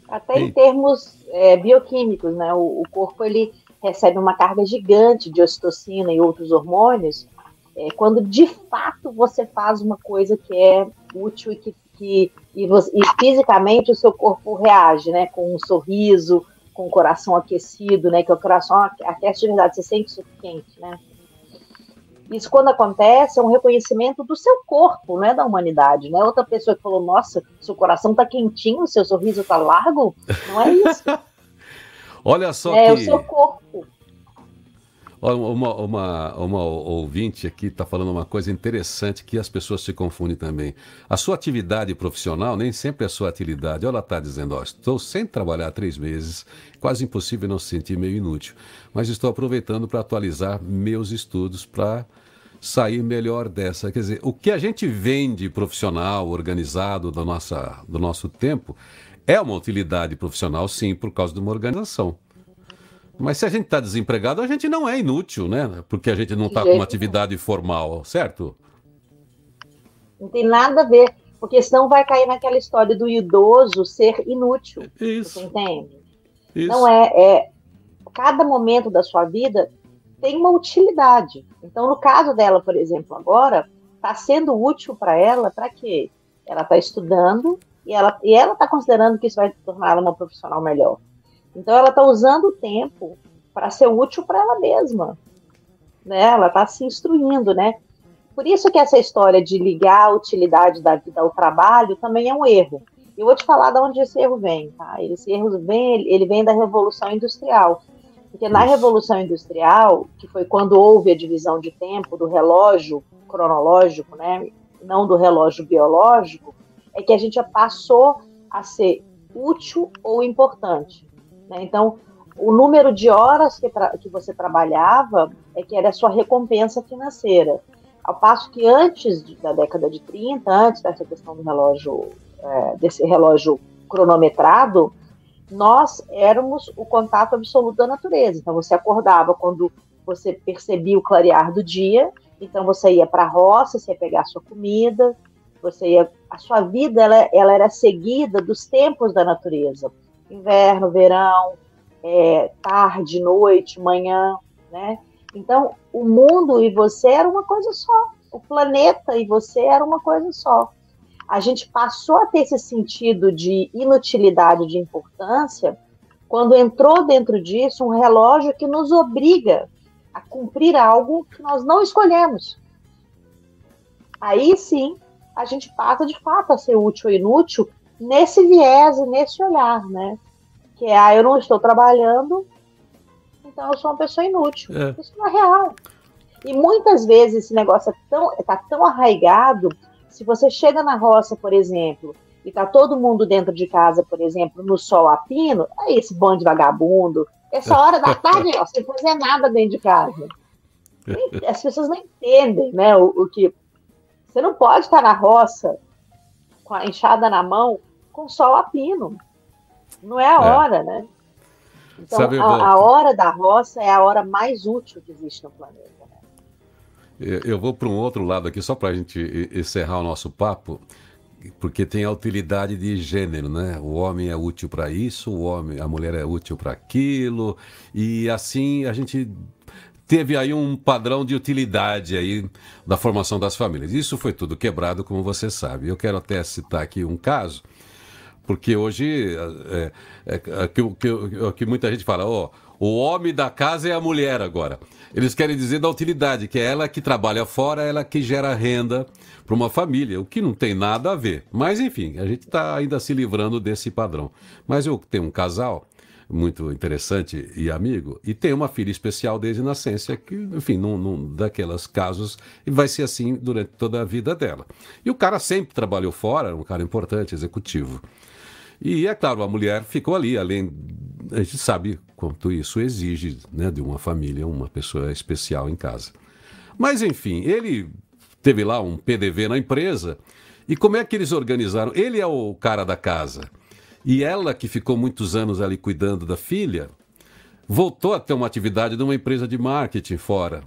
Até em termos é, bioquímicos, né? O, o corpo ele recebe uma carga gigante de ocitocina e outros hormônios é, quando de fato você faz uma coisa que é útil e que, que e, você, e, fisicamente o seu corpo reage, né? Com um sorriso, com o coração aquecido, né? Que o coração aquece de verdade, você sente isso quente, né? Isso quando acontece é um reconhecimento do seu corpo, não é da humanidade, não é outra pessoa que falou, nossa, seu coração tá quentinho, seu sorriso tá largo, não é isso. *laughs* Olha só é, que... É o seu corpo. Uma, uma, uma ouvinte aqui está falando uma coisa interessante que as pessoas se confundem também. A sua atividade profissional nem sempre é sua atividade. Ela está dizendo, ó, estou sem trabalhar três meses, quase impossível não se sentir meio inútil, mas estou aproveitando para atualizar meus estudos para sair melhor dessa. Quer dizer, o que a gente vende profissional, organizado do, nossa, do nosso tempo, é uma utilidade profissional, sim, por causa de uma organização. Mas se a gente está desempregado, a gente não é inútil, né? Porque a gente não está com uma atividade formal, certo? Não tem nada a ver, porque senão vai cair naquela história do idoso ser inútil. Isso. Você entende? Isso. Não é, é cada momento da sua vida tem uma utilidade. Então, no caso dela, por exemplo, agora, está sendo útil para ela para quê? Ela está estudando e ela e ela está considerando que isso vai torná-la uma profissional melhor. Então, ela está usando o tempo para ser útil para ela mesma. Né? Ela está se instruindo, né? Por isso que essa história de ligar a utilidade da vida ao trabalho também é um erro. Eu vou te falar de onde esse erro vem, tá? Esse erro vem, ele vem da Revolução Industrial. Porque na Revolução Industrial, que foi quando houve a divisão de tempo do relógio cronológico, né, não do relógio biológico, é que a gente passou a ser útil ou importante. Né? Então, o número de horas que, que você trabalhava é que era a sua recompensa financeira. Ao passo que antes da década de 30, antes dessa questão do relógio, é, desse relógio cronometrado, nós éramos o contato absoluto da natureza. Então você acordava quando você percebia o clarear do dia, então você ia para a roça, você ia pegar a sua comida, você ia, a sua vida ela, ela era seguida dos tempos da natureza, inverno, verão, é, tarde, noite, manhã, né? Então, o mundo e você era uma coisa só. O planeta e você era uma coisa só. A gente passou a ter esse sentido de inutilidade, de importância, quando entrou dentro disso um relógio que nos obriga a cumprir algo que nós não escolhemos. Aí sim, a gente passa de fato a ser útil ou inútil nesse viés e nesse olhar, né? Que é, ah, eu não estou trabalhando, então eu sou uma pessoa inútil. É. Isso não é real. E muitas vezes esse negócio é tão, tá tão arraigado, se você chega na roça, por exemplo, e tá todo mundo dentro de casa, por exemplo, no sol a pino, aí esse bando de vagabundo, essa hora da tarde, ó, sem fazer nada dentro de casa. *laughs* As pessoas não entendem, né, o, o que... Você não pode estar na roça com a enxada na mão com sol a pino. Não é a é. hora, né? Então, Sabe, a, a, hora da roça é a hora mais útil que existe no planeta. Né? Eu vou para um outro lado aqui, só para a gente encerrar o nosso papo, porque tem a utilidade de gênero, né? O homem é útil para isso, o homem, a mulher é útil para aquilo, e assim a gente teve aí um padrão de utilidade aí da formação das famílias. Isso foi tudo quebrado, como você sabe. Eu quero até citar aqui um caso porque hoje é, é, é, que, que, que, muita gente fala, ó, o homem da casa é a mulher agora. Eles querem dizer da utilidade, que é ela que trabalha fora, ela que gera renda para uma família, o que não tem nada a ver. Mas enfim, a gente está ainda se livrando desse padrão. Mas eu tenho um casal muito interessante e amigo, e tem uma filha especial desde nascença, que, enfim, num, num daqueles casos, e vai ser assim durante toda a vida dela. E o cara sempre trabalhou fora, um cara importante, executivo. E é claro, a mulher ficou ali, além. A gente sabe quanto isso exige né, de uma família, uma pessoa especial em casa. Mas, enfim, ele teve lá um PDV na empresa. E como é que eles organizaram? Ele é o cara da casa. E ela, que ficou muitos anos ali cuidando da filha, voltou a ter uma atividade de uma empresa de marketing fora.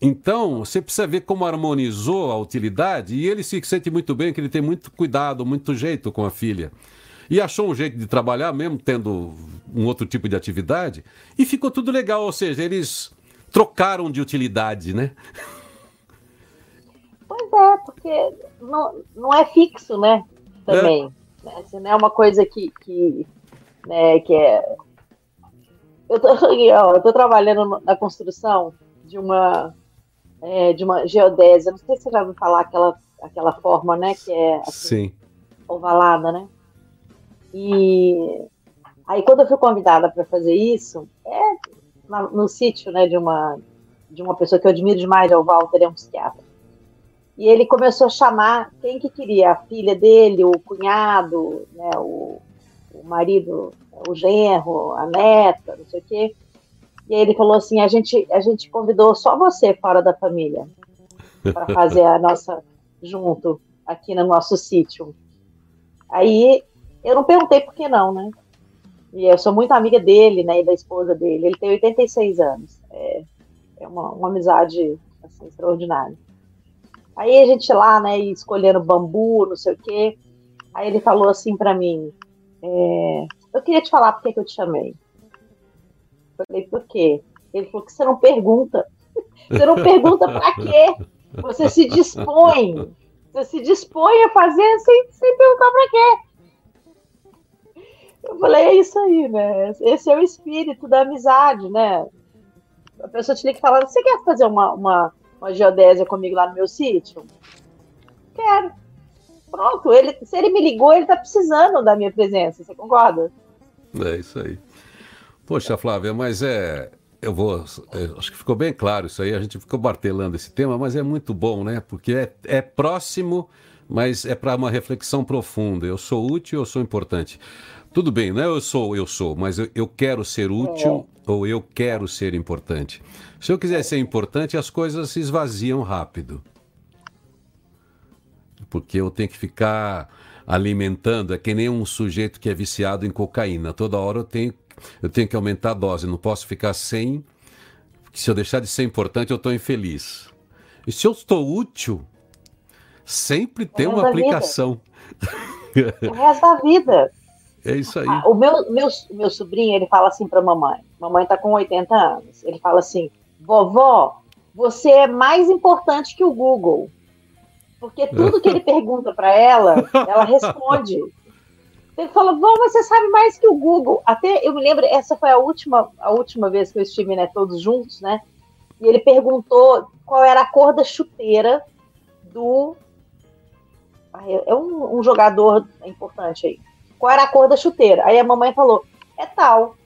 Então, você precisa ver como harmonizou a utilidade e ele se sente muito bem, que ele tem muito cuidado, muito jeito com a filha e achou um jeito de trabalhar, mesmo tendo um outro tipo de atividade, e ficou tudo legal. Ou seja, eles trocaram de utilidade, né? Pois é, porque não, não é fixo, né? Também. É. Né? Assim, não é uma coisa que, que, né, que é. Eu tô, *laughs* eu tô trabalhando na construção de uma, é, de uma geodésia. Não sei se você já ouviu falar aquela, aquela forma, né? Que é assim, Sim. ovalada, né? E aí quando eu fui convidada para fazer isso, é no, no sítio, né, de uma de uma pessoa que eu admiro demais, é o Walter, é um psiquiatra. E ele começou a chamar quem que queria, a filha dele, o cunhado, né, o, o marido, o genro, a neta, não sei o quê. E aí ele falou assim: a gente, a gente convidou só você fora da família para *laughs* fazer a nossa junto aqui no nosso sítio. Aí eu não perguntei por que não, né? E eu sou muito amiga dele, né, e da esposa dele. Ele tem 86 anos. É, é uma, uma amizade assim, extraordinária. Aí a gente lá, né, escolhendo bambu, não sei o quê. Aí ele falou assim para mim: é, Eu queria te falar por que eu te chamei. Falei, por quê? Ele falou que você não pergunta. *laughs* Você não pergunta para quê? Você se dispõe. Você se dispõe a fazer sem, sem perguntar para quê. Eu falei, é isso aí, né? Esse é o espírito da amizade, né? A pessoa te liga e fala, você quer fazer uma, uma, uma geodésia comigo lá no meu sítio? Quero. Pronto, ele, se ele me ligou, ele está precisando da minha presença, você concorda? É isso aí. Poxa, Flávia, mas é. Eu vou. Eu acho que ficou bem claro isso aí. A gente ficou martelando esse tema, mas é muito bom, né? Porque é, é próximo, mas é para uma reflexão profunda. Eu sou útil, eu sou importante. Tudo bem, não é eu sou, eu sou, mas eu, eu quero ser útil é. ou eu quero ser importante. Se eu quiser ser importante, as coisas se esvaziam rápido. Porque eu tenho que ficar alimentando, é que nem um sujeito que é viciado em cocaína. Toda hora eu tenho, eu tenho que aumentar a dose, não posso ficar sem. Se eu deixar de ser importante, eu estou infeliz. E se eu estou útil, sempre tem uma aplicação. O resto da vida. É isso aí. Ah, o meu, meu, meu sobrinho, ele fala assim para mamãe. Mamãe está com 80 anos. Ele fala assim: vovó, você é mais importante que o Google. Porque tudo que ele *laughs* pergunta para ela, ela responde. Ele fala, vó, você sabe mais que o Google. Até eu me lembro, essa foi a última, a última vez que eu estive, né, todos juntos, né? E ele perguntou qual era a cor da chuteira do. É um, um jogador importante aí qual era a cor da chuteira. Aí a mamãe falou, é tal.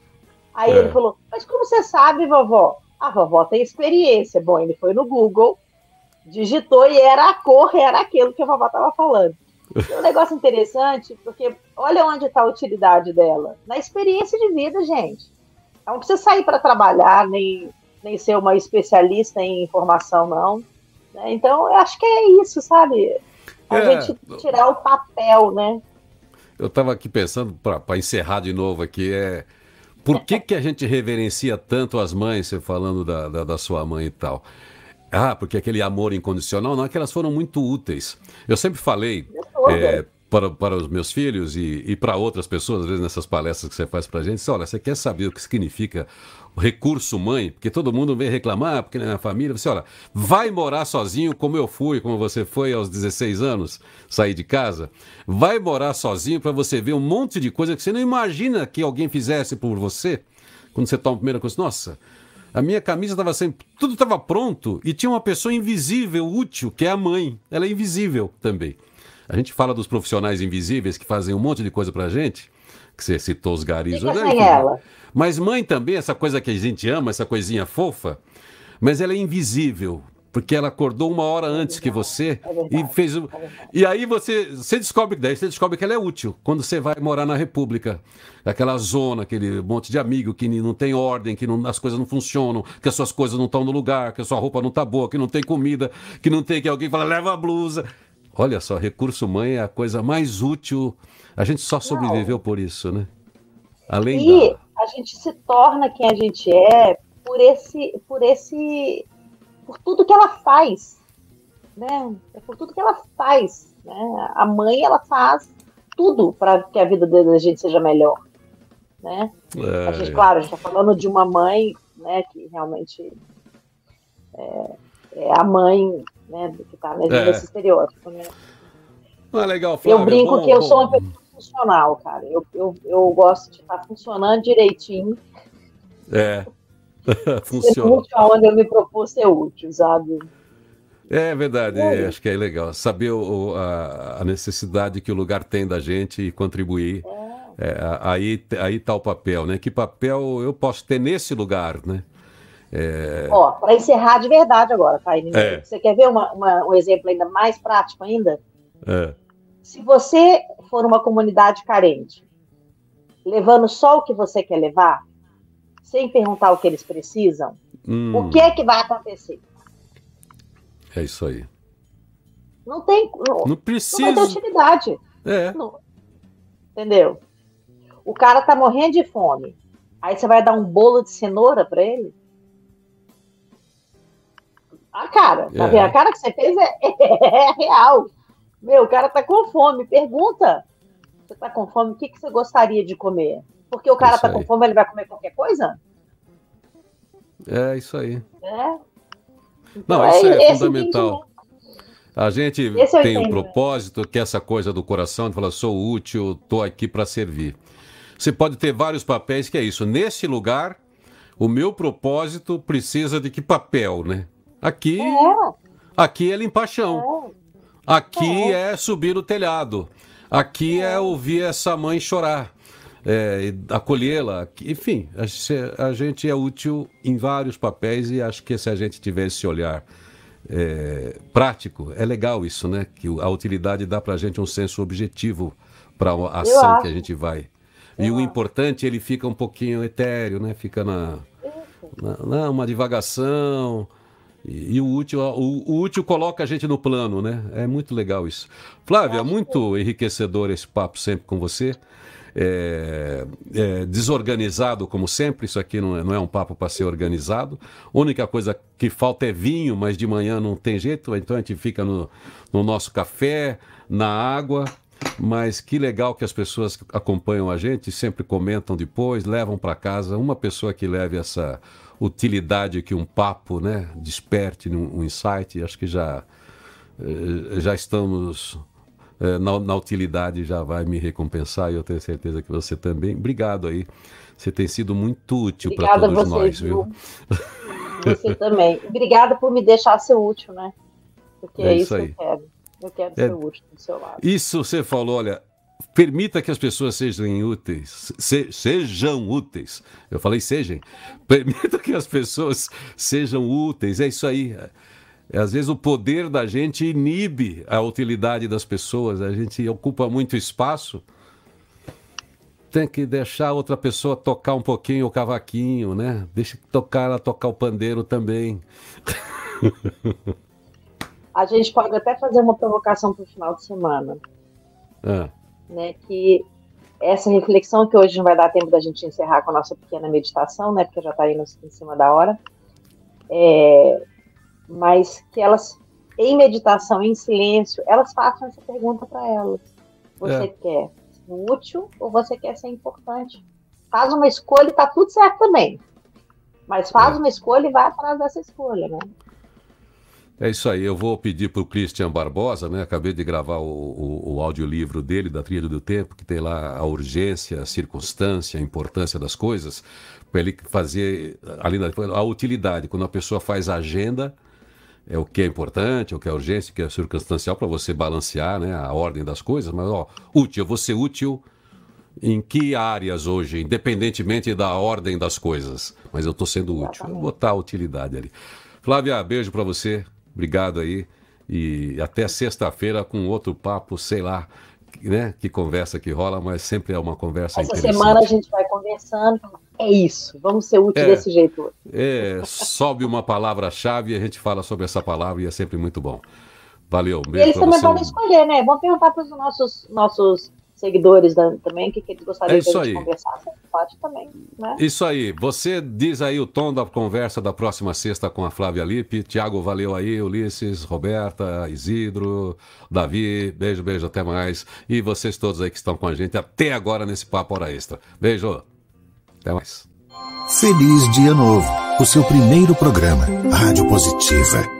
Aí é. ele falou, mas como você sabe, vovó? A vovó tem experiência. Bom, ele foi no Google, digitou e era a cor, era aquilo que a vovó estava falando. É um negócio interessante, porque olha onde está a utilidade dela. Na experiência de vida, gente. Ela não precisa sair para trabalhar, nem, nem ser uma especialista em informação, não. Né? Então, eu acho que é isso, sabe? A é. gente tirar o papel, né? Eu estava aqui pensando, para encerrar de novo aqui, é por que, que a gente reverencia tanto as mães, você falando da, da, da sua mãe e tal? Ah, porque aquele amor incondicional, não, é que elas foram muito úteis. Eu sempre falei é, para, para os meus filhos e, e para outras pessoas, às vezes nessas palestras que você faz para a gente, olha, você quer saber o que significa recurso mãe, porque todo mundo vem reclamar, porque na minha família, você olha, vai morar sozinho como eu fui, como você foi aos 16 anos, sair de casa, vai morar sozinho para você ver um monte de coisa que você não imagina que alguém fizesse por você, quando você toma a primeira coisa, nossa, a minha camisa estava sempre, tudo estava pronto e tinha uma pessoa invisível, útil, que é a mãe, ela é invisível também. A gente fala dos profissionais invisíveis que fazem um monte de coisa para a gente, que você citou os garis. Fica sem ela. Mas mãe também, essa coisa que a gente ama, essa coisinha fofa, mas ela é invisível. Porque ela acordou uma hora antes que você é e fez. É e aí você, você descobre daí você descobre que ela é útil quando você vai morar na República. Aquela zona, aquele monte de amigo que não tem ordem, que não, as coisas não funcionam, que as suas coisas não estão no lugar, que a sua roupa não está boa, que não tem comida, que não tem que alguém fala, leva a blusa. Olha só, recurso mãe é a coisa mais útil. A gente só sobreviveu por isso, né? Além e da... a gente se torna quem a gente é por esse, por esse, por tudo que ela faz, né? É por tudo que ela faz, né? A mãe ela faz tudo para que a vida da gente seja melhor, né? É... A gente, claro, a gente está falando de uma mãe, né? Que realmente é, é a mãe, né? Que está nesse é. estereótipo, né? Ah, legal, Flávia, Eu brinco bom, que eu sou uma pessoa funcional, cara. Eu, eu, eu gosto de estar funcionando direitinho. É. *laughs* Funciona. Útil onde eu me propus ser útil, sabe? É verdade, é acho que é legal. Saber o, a, a, necessidade que o lugar tem da gente e contribuir. É. É, aí, aí tá o papel, né? Que papel eu posso ter nesse lugar, né? É... Ó, para encerrar de verdade agora, tá? É. Você quer ver uma, uma, um exemplo ainda mais prático ainda? É. Se você for uma comunidade carente, levando só o que você quer levar, sem perguntar o que eles precisam, hum. o que é que vai acontecer? É isso aí. Não tem. Não, não precisa. Não vai ter utilidade. É. Não. Entendeu? O cara tá morrendo de fome. Aí você vai dar um bolo de cenoura para ele? A cara, tá é. vendo? A cara que você fez é, *laughs* é real. Meu, o cara tá com fome. Pergunta. Você tá com fome? O que, que você gostaria de comer? Porque o cara Isso tá com fome, ele vai comer qualquer coisa? É isso aí. É. Não, isso é, é fundamental. A gente tem um propósito, que é essa coisa do coração, de falar, sou útil, estou aqui para servir. Você pode ter vários papéis, que é isso. Nesse lugar, o meu propósito precisa de que papel, né? Aqui, é. aqui é limpar chão. Aqui é. é subir no telhado. Aqui é, é ouvir essa mãe chorar. É, acolhê-la, enfim, a, gente é útil em vários papéis e acho que se a gente tiver esse olhar é, prático, é legal isso, né? Que a utilidade dá para a gente um senso objetivo para a ação que a gente vai. Eu e o importante, ele fica um pouquinho etéreo, né? Fica na, na, na uma divagação, e, e o, útil, o, o, útil coloca a gente no plano, né? É muito legal isso. Flávia, muito enriquecedor esse papo sempre com você. É, é, desorganizado como sempre, isso aqui não é, não é um papo para ser organizado. A única coisa que falta é vinho, mas de manhã não tem jeito, então a gente fica no, no nosso café, na água. Mas que legal que as pessoas acompanham a gente, sempre comentam depois, levam para casa. Uma pessoa que leve essa utilidade que um papo né, desperte um insight, acho que já, eh, já estamos eh, na, na, utilidade, já vai me recompensar e eu tenho certeza que você também. Obrigado aí, você tem sido muito útil para todos nós, viu? Você também. Obrigada por me deixar ser útil, né? Porque é, é isso, isso que eu quero. Eu quero é, ser útil do seu lado. Isso você falou, olha, Permita que as pessoas sejam úteis. Se, sejam úteis. Eu falei sejam. Permita que as pessoas sejam úteis. É isso aí. É, às vezes o poder da gente inibe a utilidade das pessoas. A gente ocupa muito espaço. Tem que deixar outra pessoa tocar um pouquinho o cavaquinho, né? Deixa tocar ela tocar o pandeiro também. *laughs* A gente pode até fazer uma provocação para o final de semana. Ah né, que essa reflexão que hoje não vai dar tempo da gente encerrar com a nossa pequena meditação, né, porque já está indo em cima da hora, é, mas que elas, em meditação, em silêncio, elas façam essa pergunta para elas. Você é. quer ser útil ou você quer ser importante? Faz uma escolha e tá tudo certo também. Mas faz é. uma escolha e vai atrás dessa escolha, né? É isso aí, eu vou pedir para o Christian Barbosa, né? Acabei de gravar o, o, o audiolivro dele, da Trilha do Tempo, que tem lá a urgência, a circunstância, a importância das coisas, para ele fazer ali na, a utilidade. Quando a pessoa faz a agenda, é o que é importante, é o que é urgência, o que é circunstancial, para você balancear né, a ordem das coisas, mas ó, útil, eu vou ser útil em que áreas hoje, independentemente da ordem das coisas, mas eu estou sendo útil. Eu vou botar a utilidade ali. Flávia, beijo para você. Obrigado aí. E até sexta-feira com outro papo, sei lá, né? Que conversa que rola, mas sempre é uma conversa Essa semana a gente vai conversando. É isso, vamos ser úteis é, desse jeito. É, sobe uma palavra-chave e a gente fala sobre essa palavra e é sempre muito bom. Valeu. Beijo eles também podem escolher, né? Vamos perguntar para os nossos, nossos seguidores da, também, o que, que eles gostariam é de a gente conversar. pode também, né? Isso aí. Você diz aí o tom da conversa da próxima sexta com a Flávia Lipe. Tiago, valeu aí. Ulisses, Roberta, Isidro, Davi. Beijo, beijo, até mais. E vocês todos aí que estão com a gente até agora nesse Papo Hora Extra. Beijo. Até mais. Feliz Dia Novo. O seu primeiro programa. Rádio Positiva